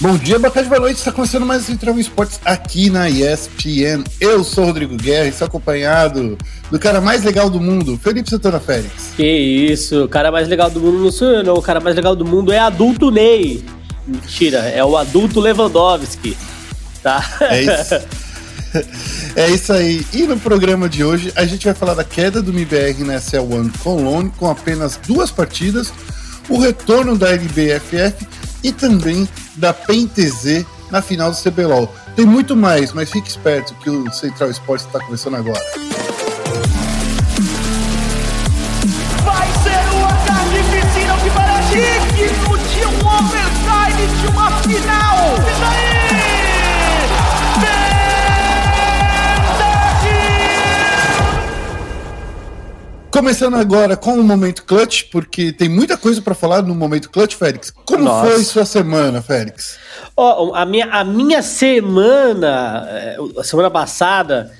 Bom dia, boa tarde, boa noite. Está começando mais um Central Esportes aqui na ESPN. Eu sou o Rodrigo Guerra e estou acompanhado do cara mais legal do mundo, Felipe Santana Félix. Que isso, o cara mais legal do mundo não sou eu, não. O cara mais legal do mundo é adulto Ney. Mentira, é o adulto Lewandowski. Tá? É isso. É isso aí. E no programa de hoje a gente vai falar da queda do MBR na SL1 Cologne com apenas duas partidas, o retorno da LBFF e também da PENTZ na final do CBLOL. Tem muito mais, mas fique esperto que o Central Esportes está começando agora. Vai ser uma carnificina que parece digno de um overtime de uma final! E daí? Começando agora com o momento clutch, porque tem muita coisa para falar no momento clutch, Félix. Como Nossa. foi sua semana, Félix? Oh, a, minha, a minha semana, eh, a semana passada,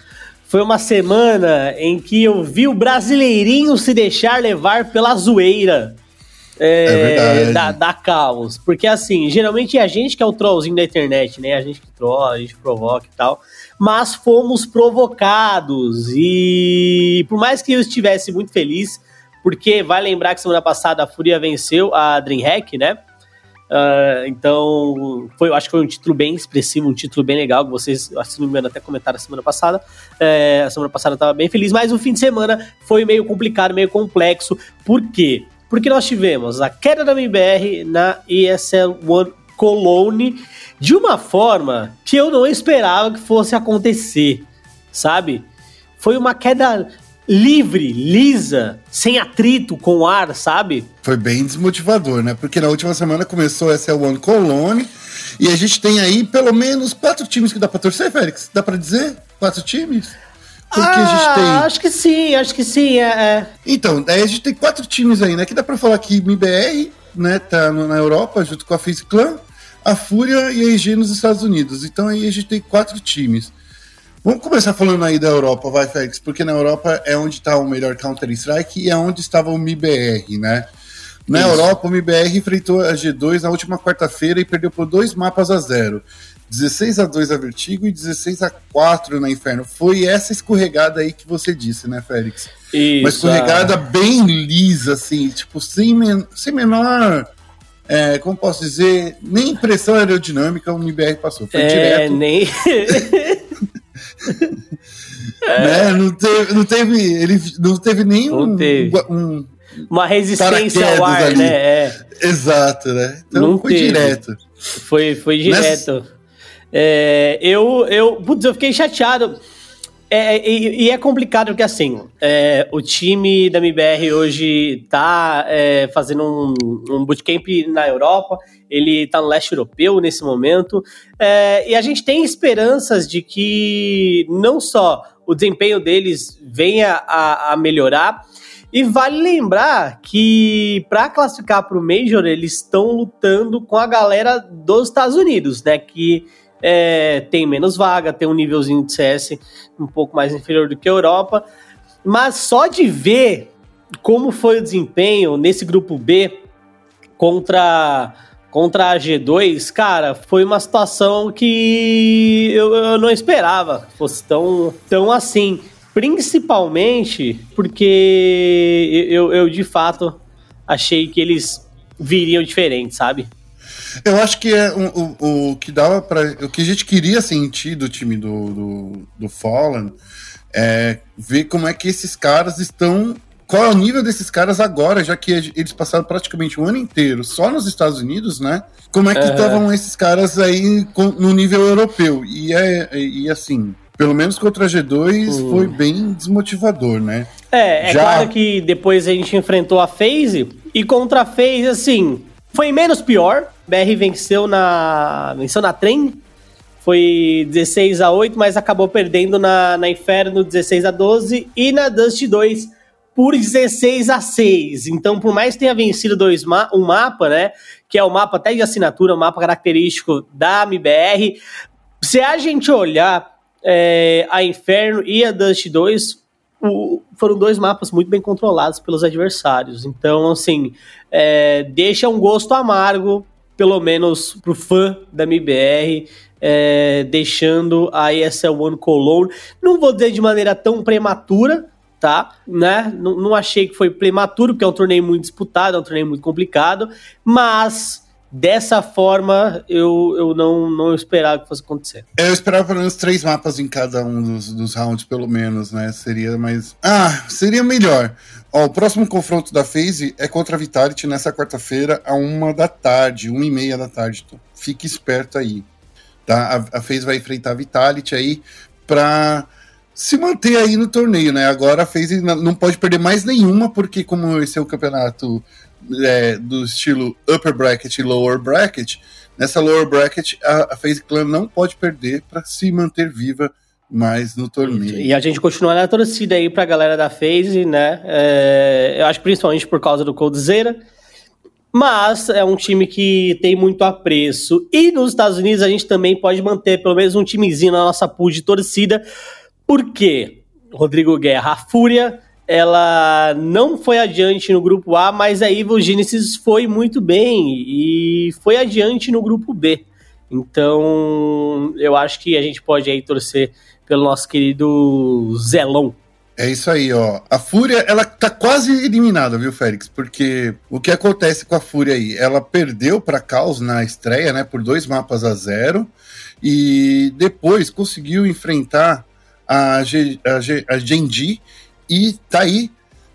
foi uma semana em que eu vi o brasileirinho se deixar levar pela zoeira. É, é da, da caos. Porque assim, geralmente é a gente que é o trollzinho da internet, né? A gente que trolla, a gente provoca e tal mas fomos provocados. E por mais que eu estivesse muito feliz, porque vai lembrar que semana passada a Fúria venceu a DreamHack, né? Uh, então, foi, eu acho que foi um título bem expressivo, um título bem legal, que vocês, se não me engano, até comentaram a semana passada. É, a semana passada eu estava bem feliz, mas o fim de semana foi meio complicado, meio complexo. Por quê? Porque nós tivemos a queda da MBR na ESL One Cologne de uma forma que eu não esperava que fosse acontecer, sabe? Foi uma queda livre, lisa, sem atrito com o ar, sabe? Foi bem desmotivador, né? Porque na última semana começou essa One Cologne e a gente tem aí pelo menos quatro times que dá pra torcer, Félix? Dá pra dizer? Quatro times? Porque ah, a gente ah, tem. Acho que sim, acho que sim. É, é. Então, aí a gente tem quatro times aí, né? Que dá pra falar que MBR, né, tá na Europa junto com a FaZe Clan a Fúria e a EG nos Estados Unidos. Então aí a gente tem quatro times. Vamos começar falando aí da Europa, vai, Félix, porque na Europa é onde está o melhor Counter-Strike e é onde estava o MIBR, né? Na Isso. Europa, o MIBR enfrentou a G2 na última quarta-feira e perdeu por dois mapas a zero. 16 a 2 a Vertigo e 16 a 4 na Inferno. Foi essa escorregada aí que você disse, né, Félix? Isso, Uma escorregada bem lisa, assim, tipo, sem, men sem menor é, como posso dizer, nem pressão aerodinâmica o MBR passou. Foi é, direto. Nem. né? não, teve, não teve. Ele não teve nem um, um, uma resistência ao ar, ali. né? É. Exato, né? Então não foi teve. direto. Foi, foi direto. É, eu, eu, putz, eu fiquei chateado. É, é, e, e, é complicado porque, assim, é, o time da MBR hoje tá é, fazendo um, um bootcamp na Europa, ele tá no leste europeu nesse momento, é, e a gente tem esperanças de que não só o desempenho deles venha a, a melhorar, e vale lembrar que para classificar para o Major, eles estão lutando com a galera dos Estados Unidos, né? Que é, tem menos vaga, tem um nívelzinho de CS um pouco mais inferior do que a Europa. Mas só de ver como foi o desempenho nesse grupo B contra, contra a G2, cara, foi uma situação que eu, eu não esperava fosse tão, tão assim. Principalmente porque eu, eu de fato achei que eles viriam diferente, sabe? Eu acho que é o, o, o que dava para o que a gente queria sentir do time do, do, do Fallen é ver como é que esses caras estão. Qual é o nível desses caras agora, já que eles passaram praticamente um ano inteiro só nos Estados Unidos, né? Como é que estavam uhum. esses caras aí no nível europeu? E é e assim, pelo menos contra a G2 uhum. foi bem desmotivador, né? É, é Já... claro que depois a gente enfrentou a FaZe e contra a FaZe, assim, foi menos pior. BR venceu na venceu na trem. Foi 16 a 8, mas acabou perdendo na, na Inferno 16 a 12 e na Dust 2 por 16 a 6. Então, por mais que tenha vencido dois ma um mapa, né, que é o mapa até de assinatura, um mapa característico da MBR, se a gente olhar é, a Inferno e a Dust 2, o, foram dois mapas muito bem controlados pelos adversários. Então, assim, é, deixa um gosto amargo pelo menos pro fã da MBR, é, deixando a ESL One Cologne. Não vou dizer de maneira tão prematura, tá? Né? Não, achei que foi prematuro, porque é um torneio muito disputado, é um torneio muito complicado, mas dessa forma eu, eu não, não esperava que fosse acontecer. É, eu esperava pelo menos três mapas em cada um dos, dos rounds, pelo menos, né? Seria mais. Ah, seria melhor. Ó, o próximo confronto da FaZe é contra a Vitality nessa quarta-feira, a uma da tarde, uma e meia da tarde. Então, fique esperto aí. Tá? A, a FaZe vai enfrentar a Vitality aí pra se manter aí no torneio, né? Agora a FaZe não pode perder mais nenhuma, porque como esse é o campeonato é, do estilo upper bracket e lower bracket, nessa lower bracket a, a FaZe Clan não pode perder para se manter viva mais no torneio. E a gente continua na torcida aí pra galera da FaZe, né? É, eu acho principalmente por causa do Coldzera, mas é um time que tem muito apreço. E nos Estados Unidos a gente também pode manter pelo menos um timezinho na nossa pool de torcida, por quê? Rodrigo Guerra, a Fúria, ela não foi adiante no grupo A, mas a Evil Genesis foi muito bem e foi adiante no grupo B. Então, eu acho que a gente pode aí torcer pelo nosso querido Zelão. É isso aí, ó. A Fúria, ela tá quase eliminada, viu, Félix? Porque o que acontece com a Fúria aí? Ela perdeu para Caos na estreia, né, por dois mapas a zero, e depois conseguiu enfrentar a, G, a, G, a Genji e tá aí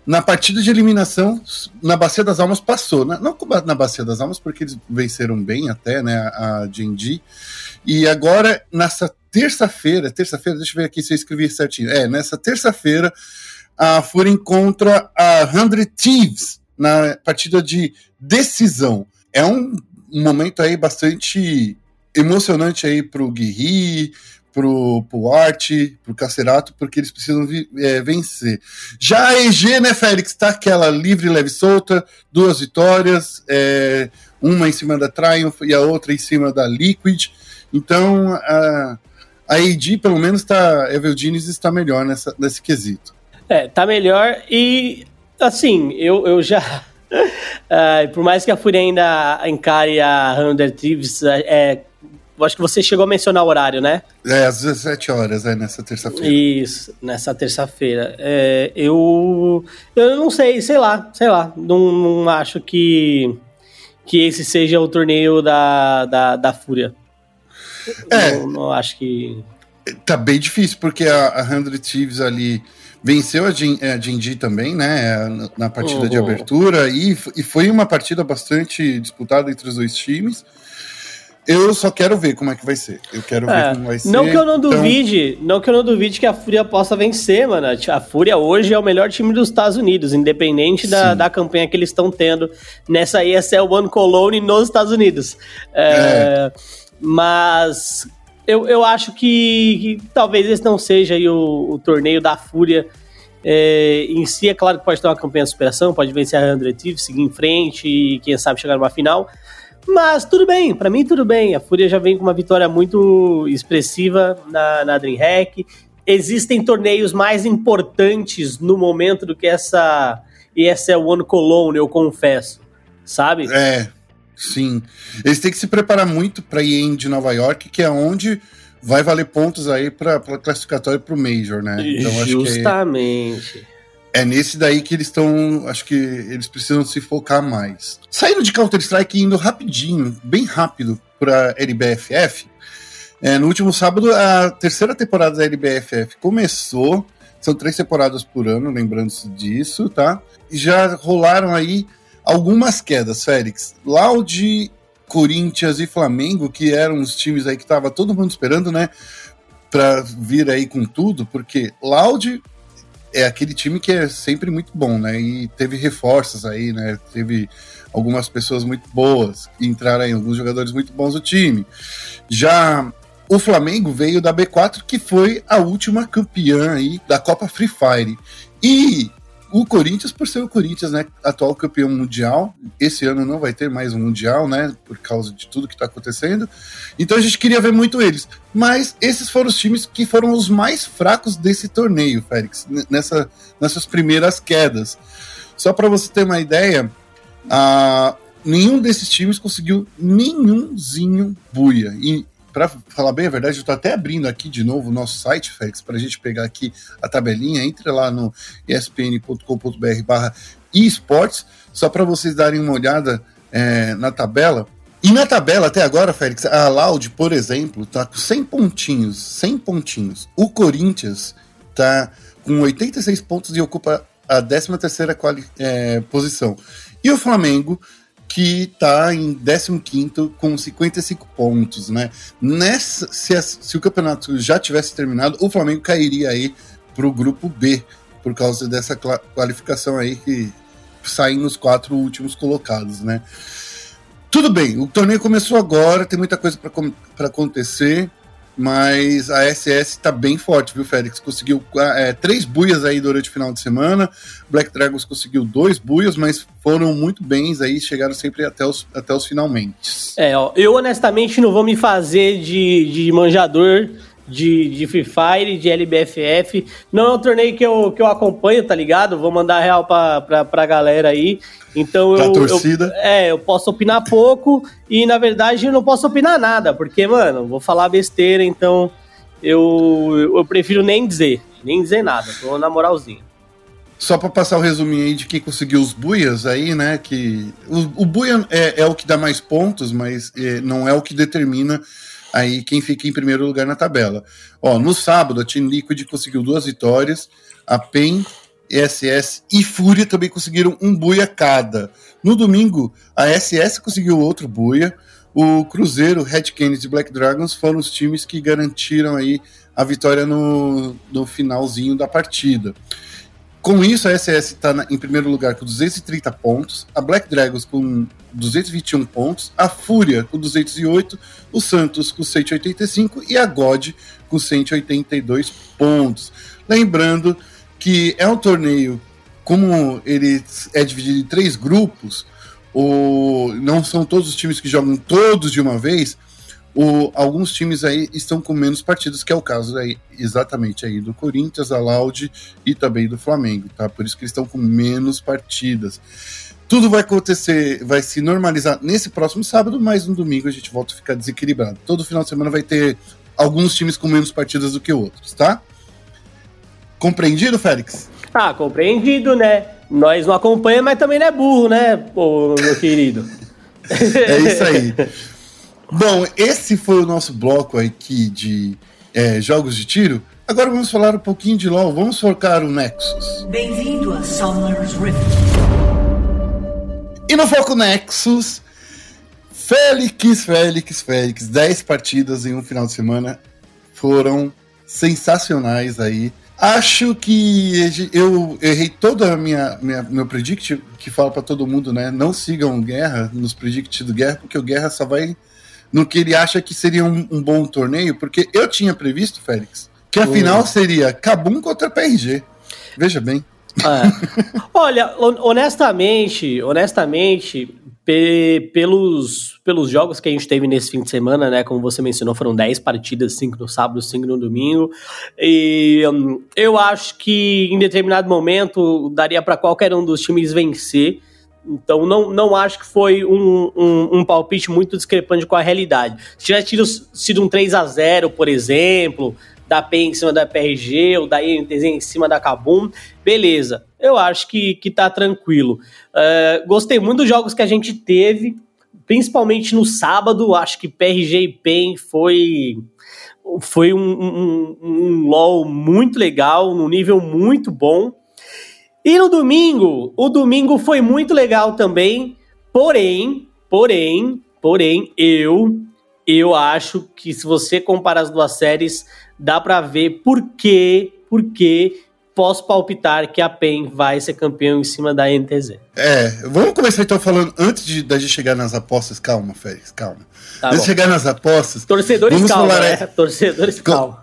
na partida de eliminação na Bacia das Almas passou. Né? Não na Bacia das Almas, porque eles venceram bem até, né? A Genji. E agora, nessa terça-feira, terça-feira, deixa eu ver aqui se eu escrevi certinho. É, nessa terça-feira, a Fúria encontra a 100 Thieves na partida de decisão. É um, momento aí bastante emocionante aí pro Guerri, pro, pro Art, pro Cacerato, porque eles precisam vi, é, vencer. Já a EG, né, Félix, tá aquela livre, leve solta, duas vitórias, é, uma em cima da Triumph e a outra em cima da Liquid. Então, a, a AD, pelo menos, tá, Evil Genius está melhor nessa, nesse quesito. É, tá melhor e, assim, eu, eu já... Uh, por mais que a Fúria ainda encare a 100 Thieves é, eu acho que você chegou a mencionar o horário, né? É, às 17 horas, é, nessa terça-feira. Isso, nessa terça-feira. É, eu, eu não sei, sei lá, sei lá. Não, não acho que, que esse seja o torneio da, da, da Fúria. É. Não, não acho que. Tá bem difícil, porque a, a 100 Thieves ali venceu a Jinji também, né, na partida uhum. de abertura, e, e foi uma partida bastante disputada entre os dois times. Eu só quero ver como é que vai ser. Eu quero é, ver como vai ser. Não que eu não então... duvide, não que eu não duvide que a Fúria possa vencer, mano. A Fúria hoje é o melhor time dos Estados Unidos, independente da, da campanha que eles estão tendo nessa ESL One Cologne nos Estados Unidos. É, é. Mas eu, eu acho que, que, talvez esse não seja o, o torneio da Fúria. É, em si, é claro que pode ter uma campanha de superação, pode vencer a 100 Thieves, seguir em frente e quem sabe chegar numa final. Mas tudo bem, para mim tudo bem. A Fúria já vem com uma vitória muito expressiva na, na DreamHack. Existem torneios mais importantes no momento do que essa ESL One Cologne, eu confesso. Sabe? É, sim. Eles têm que se preparar muito para ir de Nova York, que é onde vai valer pontos aí para classificatório para o Major, né? Então, Justamente é nesse daí que eles estão. Acho que eles precisam se focar mais. Saindo de Counter-Strike indo rapidinho, bem rápido, para LBFF. É, no último sábado, a terceira temporada da LBFF começou. São três temporadas por ano, lembrando-se disso, tá? E já rolaram aí algumas quedas, Félix. Loud, Corinthians e Flamengo, que eram os times aí que tava todo mundo esperando, né? Pra vir aí com tudo, porque Loud é aquele time que é sempre muito bom, né? E teve reforços aí, né? Teve algumas pessoas muito boas, entraram aí alguns jogadores muito bons do time. Já o Flamengo veio da B4, que foi a última campeã aí da Copa Free Fire. E o Corinthians, por ser o Corinthians, né, atual campeão mundial, esse ano não vai ter mais um mundial, né, por causa de tudo que está acontecendo. Então a gente queria ver muito eles. Mas esses foram os times que foram os mais fracos desse torneio, Félix, nessa, nessas primeiras quedas. Só para você ter uma ideia, a, nenhum desses times conseguiu nenhumzinho buia. E para falar bem a verdade, eu estou até abrindo aqui de novo o nosso site, Félix, para a gente pegar aqui a tabelinha. Entre lá no espn.com.br barra esportes, só para vocês darem uma olhada é, na tabela. E na tabela, até agora, Félix, a Loud, por exemplo, está com 100 pontinhos. 100 pontinhos. O Corinthians está com 86 pontos e ocupa a 13 terceira é, posição. E o Flamengo que está em 15 com 55 pontos, né? Nessa, se, a, se, o campeonato já tivesse terminado, o Flamengo cairia aí para o grupo B, por causa dessa qualificação aí que saem nos quatro últimos colocados, né? Tudo bem, o torneio começou agora, tem muita coisa para acontecer mas a SS está bem forte, viu, Félix? Conseguiu é, três buias aí durante o final de semana, Black Dragons conseguiu dois buias, mas foram muito bens aí, chegaram sempre até os, até os finalmente. É, ó, eu honestamente não vou me fazer de, de manjador de, de Free Fire, de LBFF. Não é um torneio que eu, que eu acompanho, tá ligado? Vou mandar real pra, pra, pra galera aí. Então eu, torcida. eu. É, eu posso opinar pouco e, na verdade, eu não posso opinar nada, porque, mano, vou falar besteira, então eu, eu prefiro nem dizer. Nem dizer nada, tô na moralzinha. Só para passar o resuminho aí de quem conseguiu os buias aí, né? Que o, o buia é, é o que dá mais pontos, mas é, não é o que determina aí quem fica em primeiro lugar na tabela. Ó, no sábado, a Team Liquid conseguiu duas vitórias, a PEN, SS e Fúria também conseguiram um buia cada. No domingo, a SS conseguiu outro buia, o Cruzeiro, Red Canids e Black Dragons foram os times que garantiram aí a vitória no, no finalzinho da partida. Com isso, a SS está em primeiro lugar com 230 pontos, a Black Dragons com 221 pontos, a Fúria com 208, o Santos com 185 e a God com 182 pontos. Lembrando que é um torneio, como ele é dividido em três grupos, o, não são todos os times que jogam todos de uma vez, o, alguns times aí estão com menos partidas, que é o caso aí, exatamente aí do Corinthians, da Laude e também do Flamengo, tá? Por isso que eles estão com menos partidas. Tudo vai acontecer, vai se normalizar nesse próximo sábado, mas no domingo a gente volta a ficar desequilibrado. Todo final de semana vai ter alguns times com menos partidas do que outros, tá? Compreendido, Félix? Ah, compreendido, né? Nós não acompanhamos, mas também não é burro, né, Pô, meu querido? é isso aí. Bom, esse foi o nosso bloco aqui de é, jogos de tiro. Agora vamos falar um pouquinho de LoL. Vamos focar o Nexus. Bem-vindo a Summer's Rift. E no Foco Nexus, Félix, Félix, Félix. 10 partidas em um final de semana foram sensacionais aí. Acho que eu errei toda a minha, minha meu predict que fala para todo mundo, né? Não sigam Guerra nos predict do Guerra, porque o Guerra só vai no que ele acha que seria um, um bom torneio, porque eu tinha previsto, Félix, que a final seria Cabum contra PRG. Veja bem. É. Olha, honestamente, honestamente, pe pelos, pelos jogos que a gente teve nesse fim de semana, né? Como você mencionou, foram 10 partidas, 5 no sábado, 5 no domingo. E um, eu acho que em determinado momento daria para qualquer um dos times vencer. Então não, não acho que foi um, um, um, palpite muito discrepante com a realidade. Se tivesse tido, sido um 3 a 0 por exemplo, da PEN em cima da PRG, ou da INTZ em cima da Kabum, beleza. Eu acho que, que tá tranquilo. Uh, gostei muito dos jogos que a gente teve, principalmente no sábado. Acho que PRG e PEN foi, foi um, um, um LOL muito legal, num nível muito bom. E no domingo, o domingo foi muito legal também, porém, porém, porém, eu eu acho que se você comparar as duas séries, dá para ver por que, por que posso palpitar que a PEN vai ser campeão em cima da NTZ. É, vamos começar então falando, antes de, de chegar nas apostas, calma, Félix, calma. Tá antes de chegar nas apostas... Torcedores calma, falar, né? Torcedores calma.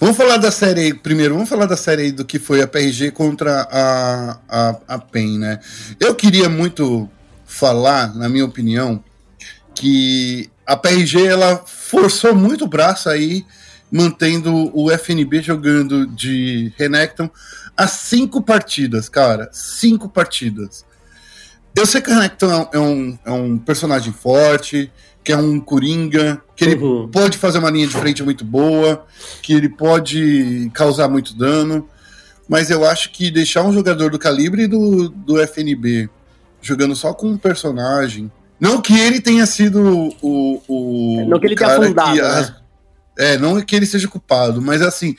Vamos falar da série aí, primeiro, vamos falar da série aí do que foi a PRG contra a, a, a PEN, né? Eu queria muito falar, na minha opinião, que a PRG ela forçou muito o braço aí, mantendo o FNB jogando de Renekton a cinco partidas, cara. Cinco partidas. eu sei que o Renekton é um, é um personagem forte, que é um coringa, que ele uhum. pode fazer uma linha de frente muito boa, que ele pode causar muito dano, mas eu acho que deixar um jogador do calibre do, do FNB jogando só com um personagem. Não que ele tenha sido o. o não que ele tenha fundado. Que, né? É, não que ele seja culpado, mas assim,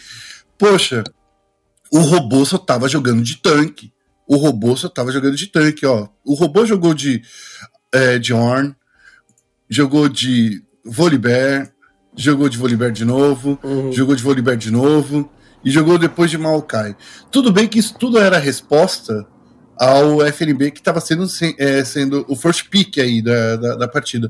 poxa, o robô só tava jogando de tanque. O robô só tava jogando de tanque, ó. O robô jogou de, é, de Orn, jogou de Volibear, jogou de Volibear de novo, uhum. jogou de Volibear de novo e jogou depois de Maokai. Tudo bem que isso tudo era resposta ao FNB que estava sendo, é, sendo o first pick aí da, da, da partida.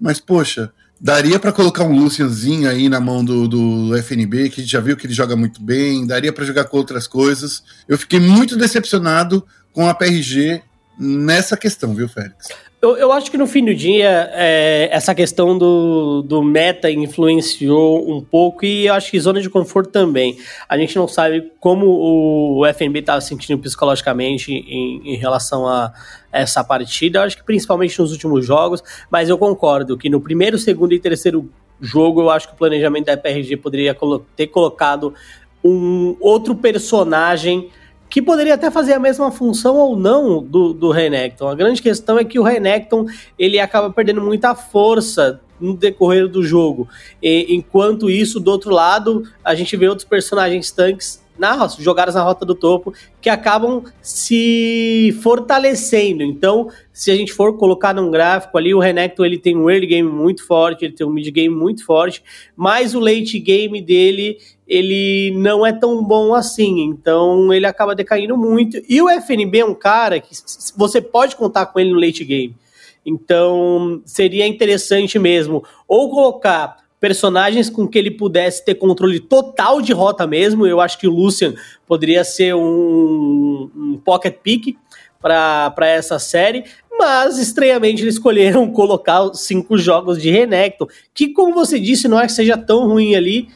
Mas, poxa, daria para colocar um Lucianzinho aí na mão do, do FNB, que a gente já viu que ele joga muito bem, daria para jogar com outras coisas. Eu fiquei muito decepcionado com a PRG nessa questão, viu, Félix? Eu, eu acho que no fim do dia, é, essa questão do, do meta influenciou um pouco e eu acho que zona de conforto também. A gente não sabe como o, o FNB estava se sentindo psicologicamente em, em relação a essa partida. Eu acho que principalmente nos últimos jogos, mas eu concordo que no primeiro, segundo e terceiro jogo, eu acho que o planejamento da PRG poderia ter colocado um outro personagem que poderia até fazer a mesma função ou não do, do Renekton. A grande questão é que o Renekton ele acaba perdendo muita força no decorrer do jogo. E, enquanto isso, do outro lado, a gente vê outros personagens tanques na, jogadas na rota do topo que acabam se fortalecendo. Então, se a gente for colocar num gráfico ali, o Renekton ele tem um early game muito forte, ele tem um mid game muito forte, mas o late game dele ele não é tão bom assim, então ele acaba decaindo muito. E o FNB é um cara que você pode contar com ele no late game. Então seria interessante mesmo ou colocar personagens com que ele pudesse ter controle total de rota mesmo. Eu acho que o Lucian poderia ser um, um pocket pick para essa série, mas estranhamente eles escolheram colocar cinco jogos de Renekton, que como você disse, não é que seja tão ruim ali,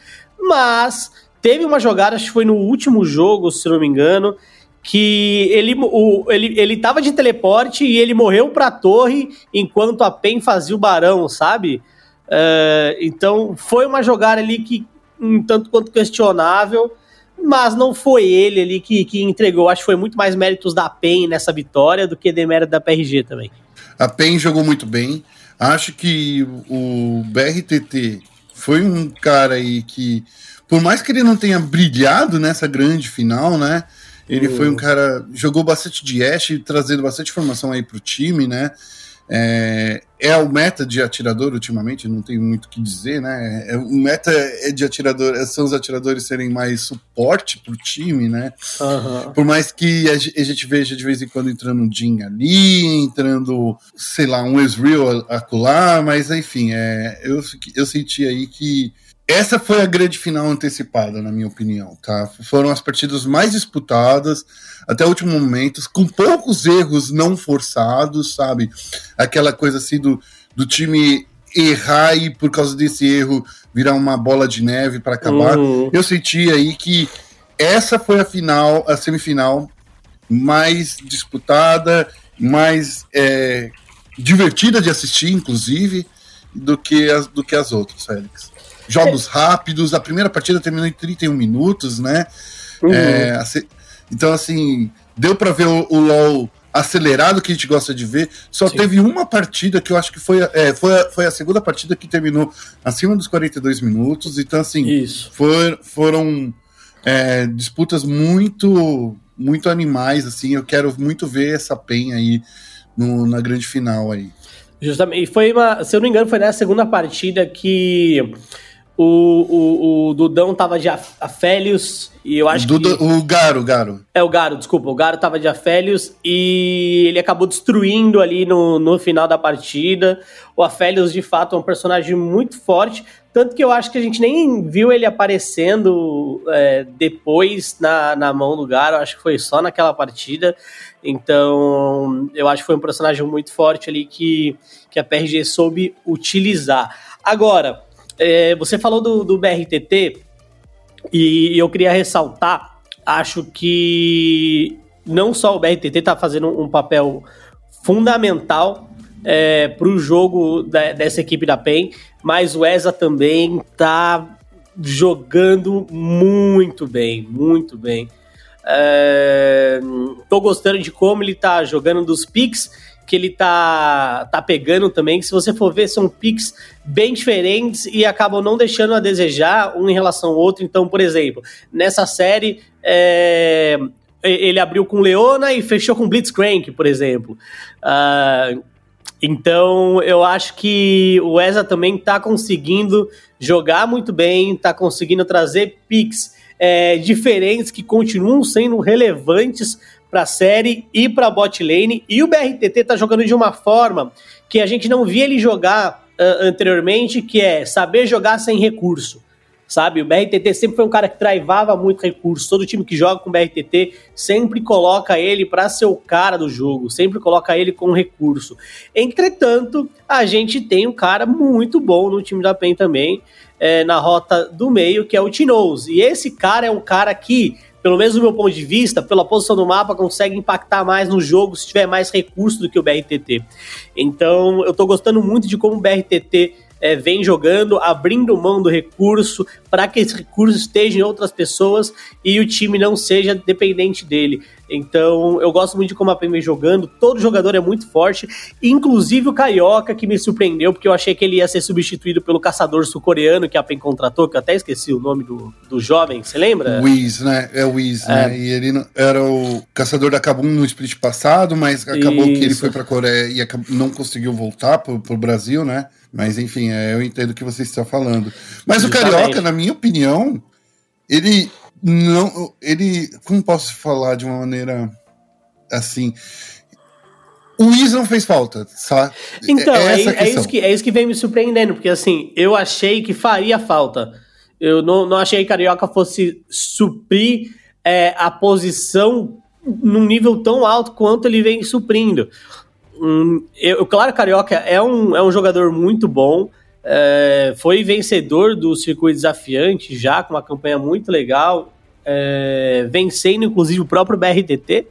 mas teve uma jogada, acho que foi no último jogo, se não me engano, que ele, o, ele, ele tava de teleporte e ele morreu pra torre enquanto a PEN fazia o barão, sabe? Uh, então foi uma jogada ali que um tanto quanto questionável, mas não foi ele ali que, que entregou. Acho que foi muito mais méritos da PEN nessa vitória do que demérito da PRG também. A PEN jogou muito bem. Acho que o BRTT foi um cara aí que, por mais que ele não tenha brilhado nessa grande final, né? Ele uhum. foi um cara jogou bastante de Ash, trazendo bastante informação aí pro time, né? É, é o meta de atirador ultimamente, não tem muito o que dizer, né? É, o meta é de atirador, são os atiradores serem mais suporte pro time, né? Uhum. Por mais que a, gente veja de vez em quando entrando um Jin ali, entrando, sei lá, um Ezreal acolá, mas enfim, é, eu, eu senti aí que essa foi a grande final antecipada, na minha opinião, tá? Foram as partidas mais disputadas até o último momento, com poucos erros não forçados, sabe? Aquela coisa assim do, do time errar e por causa desse erro virar uma bola de neve para acabar. Uhum. Eu senti aí que essa foi a final, a semifinal mais disputada, mais é, divertida de assistir, inclusive, do que as, do que as outras, Félix jogos rápidos. A primeira partida terminou em 31 minutos, né? Uhum. É, então, assim, deu para ver o, o, LoL acelerado que a gente gosta de ver. Só Sim. teve uma partida que eu acho que foi, é, foi, a, foi a segunda partida que terminou acima dos 42 minutos. Então, assim, Isso. For, foram é, disputas muito muito animais, assim. Eu quero muito ver essa penha aí no, na grande final aí. Justamente. E foi uma, se eu não me engano, foi na segunda partida que o, o, o Dudão tava de Afélios e eu acho que... O Garo, o Garo. É, o Garo, desculpa. O Garo tava de Afélios e ele acabou destruindo ali no, no final da partida. O Afélios, de fato, é um personagem muito forte. Tanto que eu acho que a gente nem viu ele aparecendo é, depois na, na mão do Garo. Acho que foi só naquela partida. Então, eu acho que foi um personagem muito forte ali que, que a PRG soube utilizar. Agora, é, você falou do, do BRTT e eu queria ressaltar, acho que não só o BRTT está fazendo um papel fundamental é, para o jogo da, dessa equipe da PEN, mas o ESA também tá jogando muito bem, muito bem. É, tô gostando de como ele tá jogando dos picks que ele tá, tá pegando também, que se você for ver, são picks bem diferentes e acabam não deixando a desejar um em relação ao outro. Então, por exemplo, nessa série, é, ele abriu com Leona e fechou com Blitzcrank, por exemplo. Uh, então, eu acho que o ESA também está conseguindo jogar muito bem, está conseguindo trazer picks é, diferentes que continuam sendo relevantes para a série e para a bot lane. E o BRTT está jogando de uma forma que a gente não via ele jogar uh, anteriormente, que é saber jogar sem recurso sabe? O BRTT sempre foi um cara que traivava muito recurso. Todo time que joga com o BRTT sempre coloca ele para ser o cara do jogo, sempre coloca ele com recurso. Entretanto, a gente tem um cara muito bom no time da PEN também, é, na rota do meio, que é o Tinoz. E esse cara é um cara que pelo menos do meu ponto de vista, pela posição do mapa, consegue impactar mais no jogo se tiver mais recurso do que o BRTT. Então, eu tô gostando muito de como o BRTT é, vem jogando, abrindo mão do recurso para que esse recurso esteja em outras pessoas e o time não seja dependente dele. Então, eu gosto muito de como a PEN vem jogando. Todo jogador é muito forte, inclusive o Carioca, que me surpreendeu, porque eu achei que ele ia ser substituído pelo caçador sul-coreano que a PEN contratou, que eu até esqueci o nome do, do jovem, você lembra? Wiz, né? É o Wiz, é. né? E ele era o caçador da Kabum no split passado, mas acabou Isso. que ele foi pra Coreia e não conseguiu voltar pro, pro Brasil, né? Mas enfim, é, eu entendo o que você está falando. Mas Justamente. o Carioca, na minha opinião, ele não. Ele. Como posso falar de uma maneira assim? O Is não fez falta, sabe? Então, é, é, é, isso que, é isso que vem me surpreendendo, porque assim, eu achei que faria falta. Eu não, não achei que Carioca fosse suprir é, a posição num nível tão alto quanto ele vem suprindo. Hum, eu, claro, Carioca é um, é um jogador muito bom. É, foi vencedor do circuito desafiante já, com uma campanha muito legal, é, vencendo inclusive o próprio BRTT.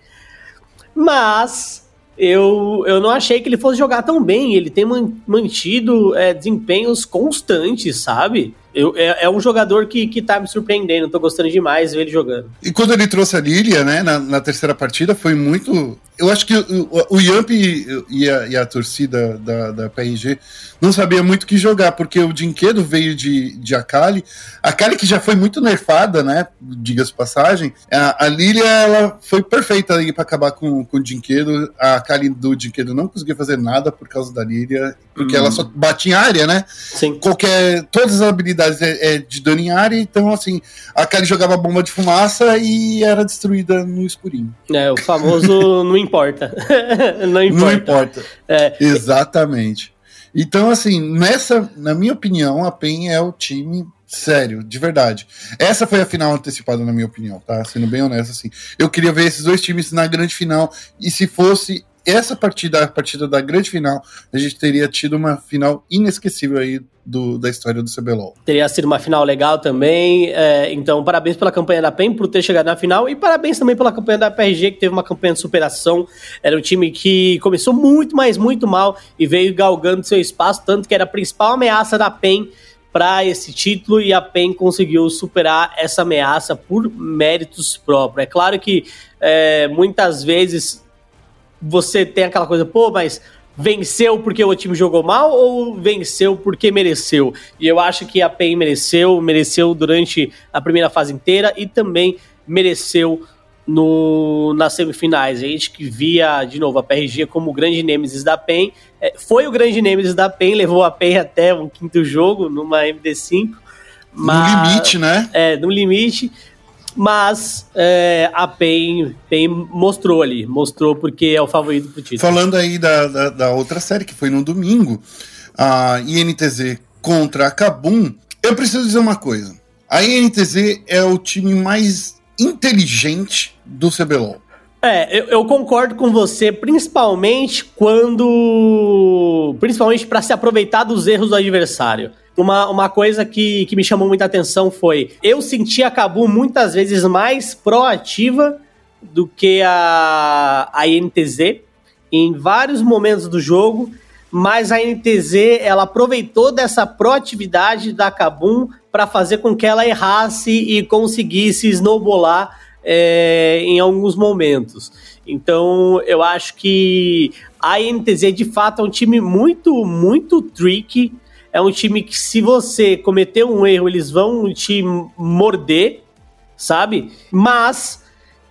Mas eu, eu não achei que ele fosse jogar tão bem. Ele tem mantido é, desempenhos constantes, sabe? Eu, é, é, um jogador que, que tá me surpreendendo, tô gostando demais ver ele jogando. E quando ele trouxe a Lilia, né, na, na terceira partida, foi muito. Eu acho que o, o Yamp e a, e a torcida da, da PRG não sabia muito o que jogar, porque o Dinquedo veio de, de Akali. A Akali que já foi muito nerfada, né? Diga-se passagem. A, a Lilia, ela foi perfeita aí para acabar com, com o Dinquedo. A Akali do Dinquedo não conseguia fazer nada por causa da Lilia, porque hum. ela só bate em área, né? Sim. Qualquer. Todas as habilidades é, é de dano em área, então assim, a Akali jogava bomba de fumaça e era destruída no escurinho. É, o famoso não importa. não importa. Não importa. É. Exatamente. Então, assim, nessa, na minha opinião, a PEN é o time sério, de verdade. Essa foi a final antecipada, na minha opinião, tá? Sendo bem honesto, assim. Eu queria ver esses dois times na grande final, e se fosse essa partida, a partida da grande final, a gente teria tido uma final inesquecível aí do, da história do CBLOL. Teria sido uma final legal também. É, então, parabéns pela campanha da PEN por ter chegado na final e parabéns também pela campanha da PRG, que teve uma campanha de superação. Era um time que começou muito, mas muito mal e veio galgando seu espaço, tanto que era a principal ameaça da PEN para esse título e a PEN conseguiu superar essa ameaça por méritos próprios. É claro que é, muitas vezes você tem aquela coisa, pô, mas venceu porque o time jogou mal ou venceu porque mereceu? E eu acho que a PEN mereceu, mereceu durante a primeira fase inteira e também mereceu no, nas semifinais. A gente que via, de novo, a PRG como o grande nêmesis da PEN, é, foi o grande nêmesis da PEN, levou a PEN até um quinto jogo numa MD5. Mas, no limite, né? É, no limite mas é, a PEN, PEN mostrou ali, mostrou porque é o favorito pro título. Falando aí da, da, da, outra série, que foi no domingo, a INTZ contra a Kabum, eu preciso dizer uma coisa. A INTZ é o time mais inteligente do CBLOL. É, eu, eu, concordo com você, principalmente quando. Principalmente para se aproveitar dos erros do adversário. Uma, uma coisa que, que me chamou muita atenção foi: eu senti a Cabu muitas vezes mais proativa do que a, a INTZ em vários momentos do jogo, mas a NTZ ela aproveitou dessa proatividade da Kabum para fazer com que ela errasse e conseguisse snowbolar é, em alguns momentos. Então eu acho que a NTZ de fato é um time muito, muito tricky. É um time que, se você cometer um erro, eles vão te morder, sabe? Mas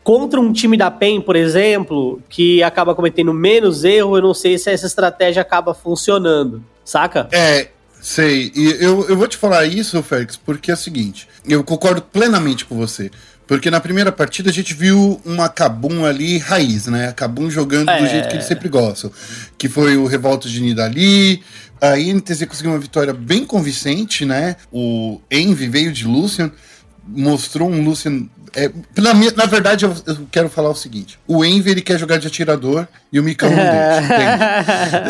contra um time da PEN, por exemplo, que acaba cometendo menos erro, eu não sei se essa estratégia acaba funcionando, saca? É, sei. E eu, eu vou te falar isso, Félix, porque é o seguinte, eu concordo plenamente com você. Porque na primeira partida a gente viu uma Kabum ali raiz, né? A Kabum jogando é... do jeito que eles sempre gostam. Que foi o Revolta de Nidali. A INTZ conseguiu uma vitória bem convincente, né? O Envy veio de Lucian mostrou um Lucian. É, na, na, verdade, eu, eu, quero falar o seguinte: o Envy ele quer jogar de atirador e o Mika não deixa.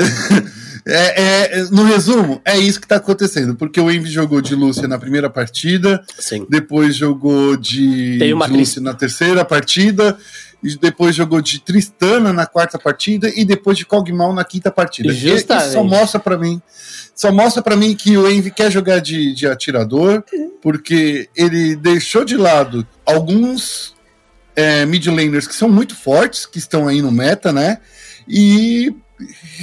é, é, no resumo, é isso que está acontecendo, porque o Envy jogou de Lúcia na primeira partida, Sim. depois jogou de, de Lúcia na terceira partida, e depois jogou de Tristana na quarta partida e depois de Cogmal na quinta partida. Isso só mostra para mim só mostra para mim que o Envy quer jogar de, de atirador, porque ele deixou de lado alguns é, mid laners que são muito fortes, que estão aí no meta, né? E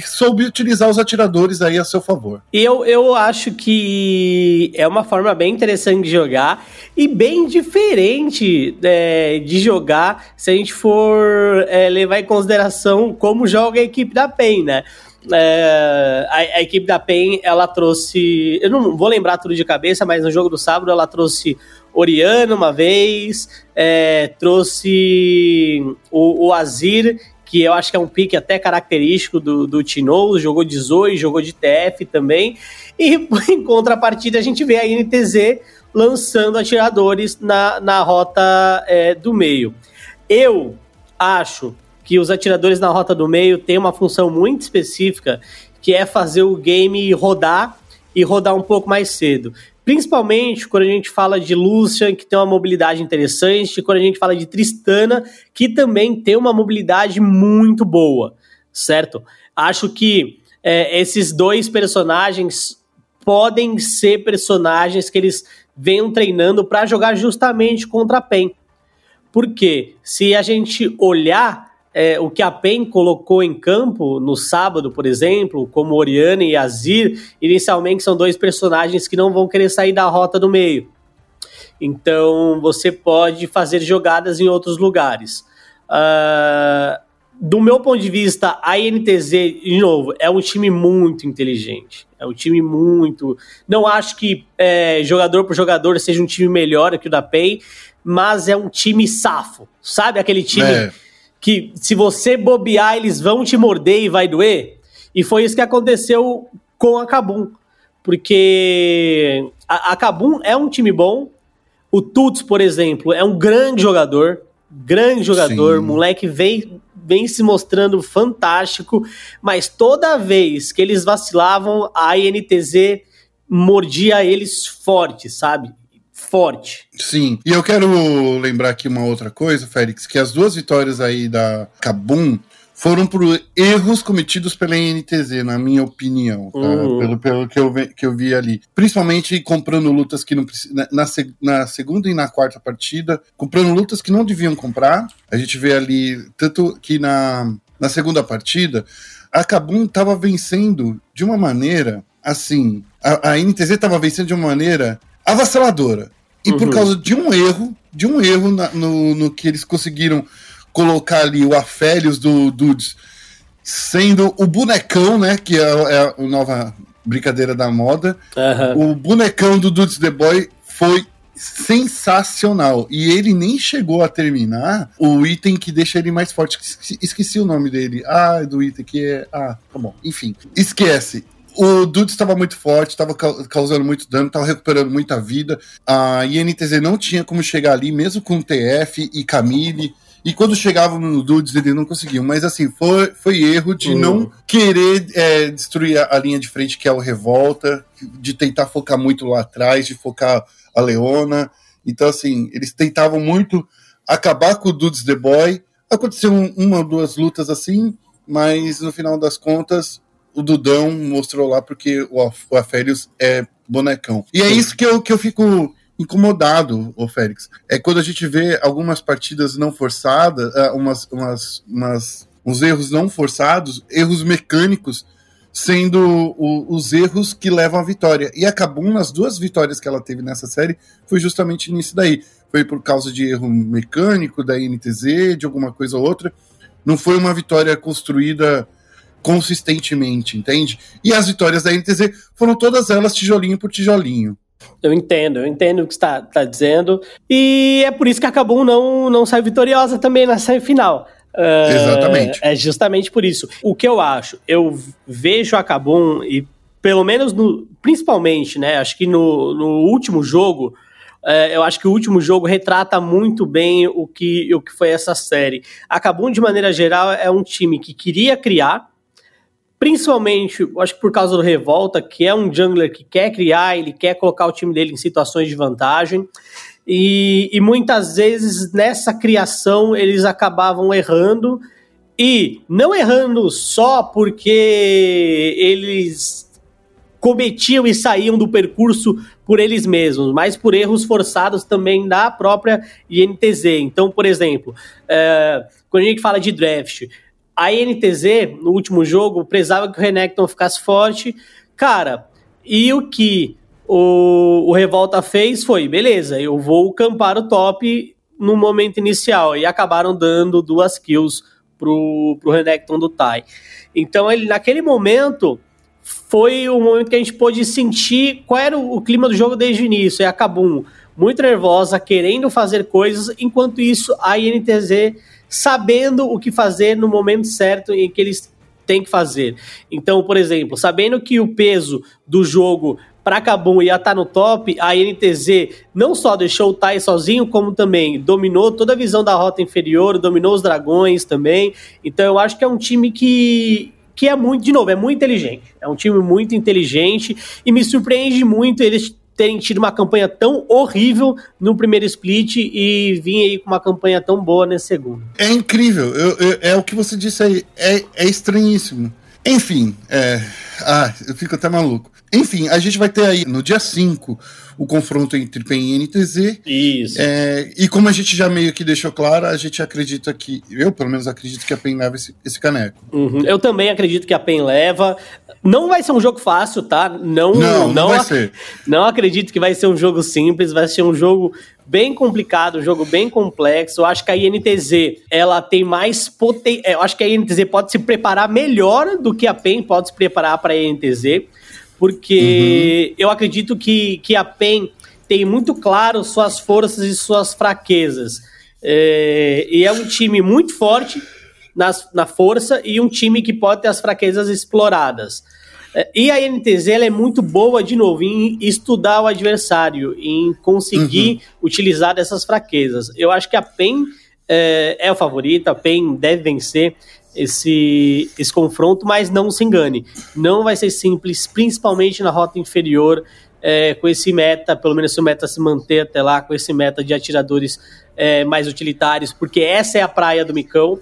soube utilizar os atiradores aí a seu favor. Eu, eu acho que é uma forma bem interessante de jogar e bem diferente é, de jogar se a gente for é, levar em consideração como joga a equipe da PEN, né? É, a, a, equipe da PEN, ela trouxe. Eu não vou lembrar tudo de cabeça, mas no jogo do sábado ela trouxe Oriana uma vez, é, trouxe o, o Azir, que eu acho que é um pique até característico do, do Tino, jogou de Zoe, jogou de TF também. E em contrapartida, a gente vê a NTZ lançando atiradores na, na rota é, do meio. Eu acho que os atiradores na rota do meio têm uma função muito específica, que é fazer o game rodar e rodar um pouco mais cedo. Principalmente quando a gente fala de Lucian, que tem uma mobilidade interessante, quando a gente fala de Tristana, que também tem uma mobilidade muito boa, certo? Acho que é, esses dois personagens podem ser personagens que eles venham treinando para jogar justamente contra a PEN. Porque se a gente olhar é, o que a PEN colocou em campo no sábado, por exemplo, como Oriana e Azir, inicialmente são dois personagens que não vão querer sair da rota do meio. Então você pode fazer jogadas em outros lugares. Uh, do meu ponto de vista, a INTZ, de novo, é um time muito inteligente. É um time muito. Não acho que é, jogador por jogador seja um time melhor que o da PEN, mas é um time safo. Sabe aquele time. É que se você bobear, eles vão te morder e vai doer. E foi isso que aconteceu com a Kabum. Porque a, a Kabum é um time bom. O Tuts, por exemplo, é um grande jogador. Grande jogador. Sim. Moleque vem, vem se mostrando fantástico. Mas toda vez que eles vacilavam, a INTZ mordia eles forte, sabe? Forte. Sim, e eu quero lembrar aqui uma outra coisa, Félix, que as duas vitórias aí da Kabum foram por erros cometidos pela NTZ, na minha opinião, tá? uhum. pelo, pelo que, eu, que eu vi ali. Principalmente comprando lutas que não na, na, na, segunda e na quarta partida, comprando lutas que não deviam comprar. A gente vê ali, tanto que na, na segunda partida, a Kabum estava vencendo de uma maneira assim. A, a NTZ estava vencendo de uma maneira avassaladora. E uhum. por causa de um erro, de um erro na, no, no que eles conseguiram colocar ali o Afélios do Dudes sendo o bonecão, né? Que é, é a nova brincadeira da moda. Uhum. O bonecão do Dudes The Boy foi sensacional. E ele nem chegou a terminar o item que deixa ele mais forte. Esqueci o nome dele. Ah, do item que é. Ah, tá bom. Enfim, esquece o Dude estava muito forte, estava causando muito dano, estava recuperando muita vida. A INTZ não tinha como chegar ali, mesmo com TF e Camille. E quando chegavam no Dudes, eles não conseguiam. Mas assim, foi, foi erro de uhum. não querer é, destruir a, a, linha de frente, que é o Revolta, de tentar focar muito lá atrás, de focar a Leona. Então, assim, eles tentavam muito acabar com o Dudes The Boy. Aconteceu uma ou duas lutas assim, mas no final das contas, o Dudão mostrou lá porque o, o Aférios é bonecão. E é isso que eu, que eu fico incomodado, o Félix. É quando a gente vê algumas partidas não forçadas, ah, umas, umas, umas, uns erros não forçados, erros mecânicos, sendo o, os erros que levam à vitória. E acabou nas duas vitórias que ela teve nessa série, foi justamente nisso daí. Foi por causa de erro mecânico da INTZ, de alguma coisa ou outra. Não foi uma vitória construída consistentemente, entende? E as vitórias da NTZ foram todas elas tijolinho por tijolinho. Eu entendo, eu entendo o que você está tá dizendo. E é por isso que a Kabum não, não sai vitoriosa também na semifinal. Uh, Exatamente. É justamente por isso. O que eu acho, eu vejo a Kabum, e pelo menos no. Principalmente, né? Acho que no, no último jogo. Uh, eu acho que o último jogo retrata muito bem o que, o que foi essa série. A Kabum, de maneira geral, é um time que queria criar, principalmente, acho que por causa do Revolta, que é um jungler que quer criar, ele quer colocar o time dele em situações de vantagem. E, e muitas vezes nessa criação eles acabavam errando. E não errando só porque eles cometiam e saíam do percurso por eles mesmos, mas por erros forçados também da própria INTZ. Então, por exemplo, é, quando a gente fala de draft, a INTZ, no último jogo, prezava que o Renekton ficasse forte. Cara, e o que o, o Revolta fez foi: beleza, eu vou campar o top no momento inicial. E acabaram dando duas kills pro, pro Renekton do Tai. Então, ele, naquele momento, foi o momento que a gente pôde sentir qual era o, o clima do jogo desde o início. E a Kabum muito nervosa, querendo fazer coisas, enquanto isso a INTZ sabendo o que fazer no momento certo em que eles têm que fazer. Então, por exemplo, sabendo que o peso do jogo para Kabum ia estar tá no top, a NTZ não só deixou o Tai sozinho, como também dominou toda a visão da rota inferior, dominou os dragões também. Então eu acho que é um time que, que é muito, de novo, é muito inteligente. É um time muito inteligente e me surpreende muito eles terem tido uma campanha tão horrível no primeiro split e vir aí com uma campanha tão boa nesse segundo. É incrível, eu, eu, é o que você disse aí, é, é estranhíssimo. Enfim, é, ah, eu fico até maluco. Enfim, a gente vai ter aí no dia 5 o confronto entre PEN e NTZ. Isso. É, e como a gente já meio que deixou claro, a gente acredita que. Eu, pelo menos, acredito que a PEN leva esse, esse caneco. Uhum. Eu também acredito que a PEN leva. Não vai ser um jogo fácil, tá? Não, não, não, não vai ser. Não acredito que vai ser um jogo simples, vai ser um jogo bem complicado, um jogo bem complexo. Eu acho que a INTZ, ela tem mais potência. É, eu acho que a INTZ pode se preparar melhor do que a PEN pode se preparar para a INTZ, porque uhum. eu acredito que, que a PEN tem muito claro suas forças e suas fraquezas. É, e é um time muito forte na, na força e um time que pode ter as fraquezas exploradas. É, e a NTZ ela é muito boa, de novo, em estudar o adversário, em conseguir uhum. utilizar dessas fraquezas. Eu acho que a PEN é, é o favorito, a PEN deve vencer esse, esse confronto, mas não se engane. Não vai ser simples, principalmente na rota inferior, é, com esse meta, pelo menos se o meta se manter até lá, com esse meta de atiradores é, mais utilitários, porque essa é a praia do Micão.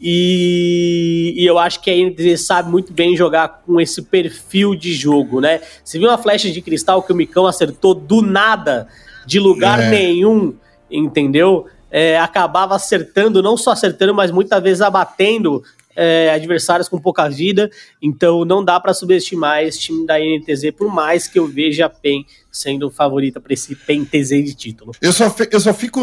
E, e, eu acho que a NTZ sabe muito bem jogar com esse perfil de jogo, né? Você viu uma flecha de cristal que o Micão acertou do nada, de lugar é. nenhum, entendeu? É, acabava acertando, não só acertando, mas muitas vezes abatendo é, adversários com pouca vida. Então não dá para subestimar esse time da NTZ, por mais que eu veja a PEN sendo favorita para esse PEN TZ de título. Eu só, eu só fico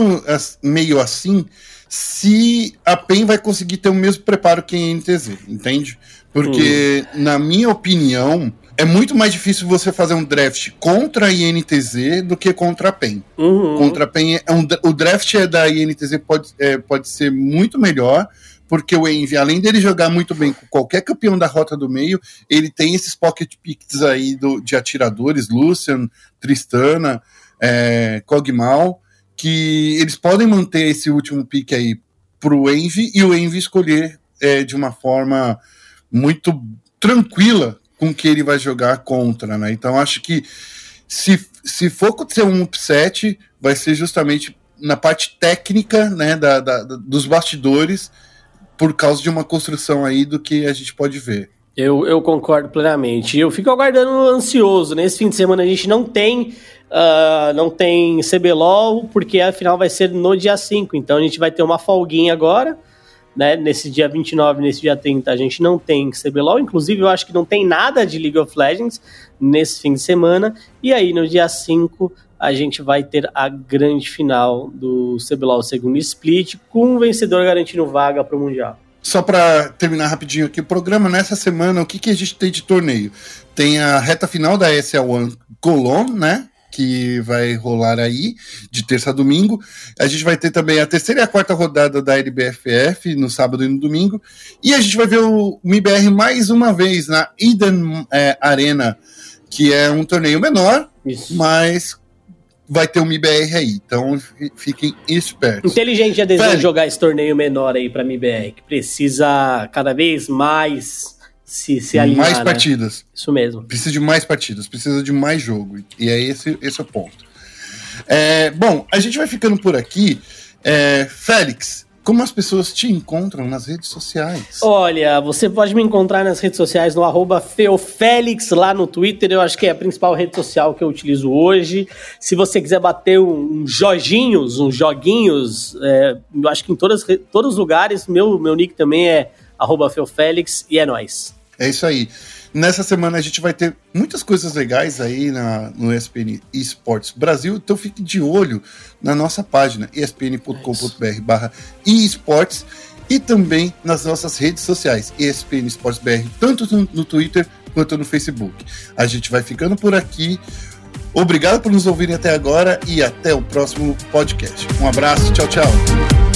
meio assim se a PEN vai conseguir ter o mesmo preparo que a NTZ, entende? Porque, hum. na minha opinião, é muito mais difícil você fazer um draft contra a INTZ do que contra a PEN. Uhum. Contra a PEN, é um, o draft é da INTZ pode, é, pode ser muito melhor, porque o Envy, além dele jogar muito bem com qualquer campeão da rota do meio, ele tem esses pocket picks aí do, de atiradores, Lucian, Tristana, é, Kog'Maw, que eles podem manter esse último pick aí pro Envy e o Envy escolher é, de uma forma muito tranquila com que ele vai jogar contra, né? Então acho que se, se for acontecer um upset, vai ser justamente na parte técnica, né, da, da dos bastidores, por causa de uma construção aí do que a gente pode ver. Eu, eu concordo plenamente. Eu fico aguardando ansioso. Nesse fim de semana a gente não tem uh, não tem CBLOL, porque a final vai ser no dia 5. Então a gente vai ter uma folguinha agora. Né, nesse dia 29, nesse dia 30, a gente não tem CBLOL. Inclusive, eu acho que não tem nada de League of Legends nesse fim de semana. E aí, no dia 5, a gente vai ter a grande final do CBLOL segundo split, com o vencedor garantindo vaga para o Mundial. Só para terminar rapidinho aqui o programa, nessa semana, o que, que a gente tem de torneio? Tem a reta final da SL1 Colon, né? Que vai rolar aí de terça a domingo. A gente vai ter também a terceira e a quarta rodada da LBFF no sábado e no domingo. E a gente vai ver o MIBR mais uma vez na Eden é, Arena, que é um torneio menor, Isso. mas vai ter um MIBR aí. Então fiquem espertos. Inteligente já deseja jogar esse torneio menor aí para MIBR, que precisa cada vez mais se, se alinhar. Mais né? partidas. Isso mesmo. Precisa de mais partidas, precisa de mais jogo. E é esse, esse é o ponto. É, bom, a gente vai ficando por aqui. É, Félix, como as pessoas te encontram nas redes sociais? Olha, você pode me encontrar nas redes sociais no arroba Feofélix lá no Twitter. Eu acho que é a principal rede social que eu utilizo hoje. Se você quiser bater um, um joginhos, uns joguinhos, é, eu acho que em todas, todos os lugares, meu, meu nick também é arroba Feofélix e é nóis. É isso aí. Nessa semana a gente vai ter muitas coisas legais aí na, no ESPN Esportes Brasil, então fique de olho na nossa página espn.com.br barra esportes e também nas nossas redes sociais, ESPN Esportes BR, tanto no, no Twitter quanto no Facebook. A gente vai ficando por aqui. Obrigado por nos ouvirem até agora e até o próximo podcast. Um abraço, tchau, tchau.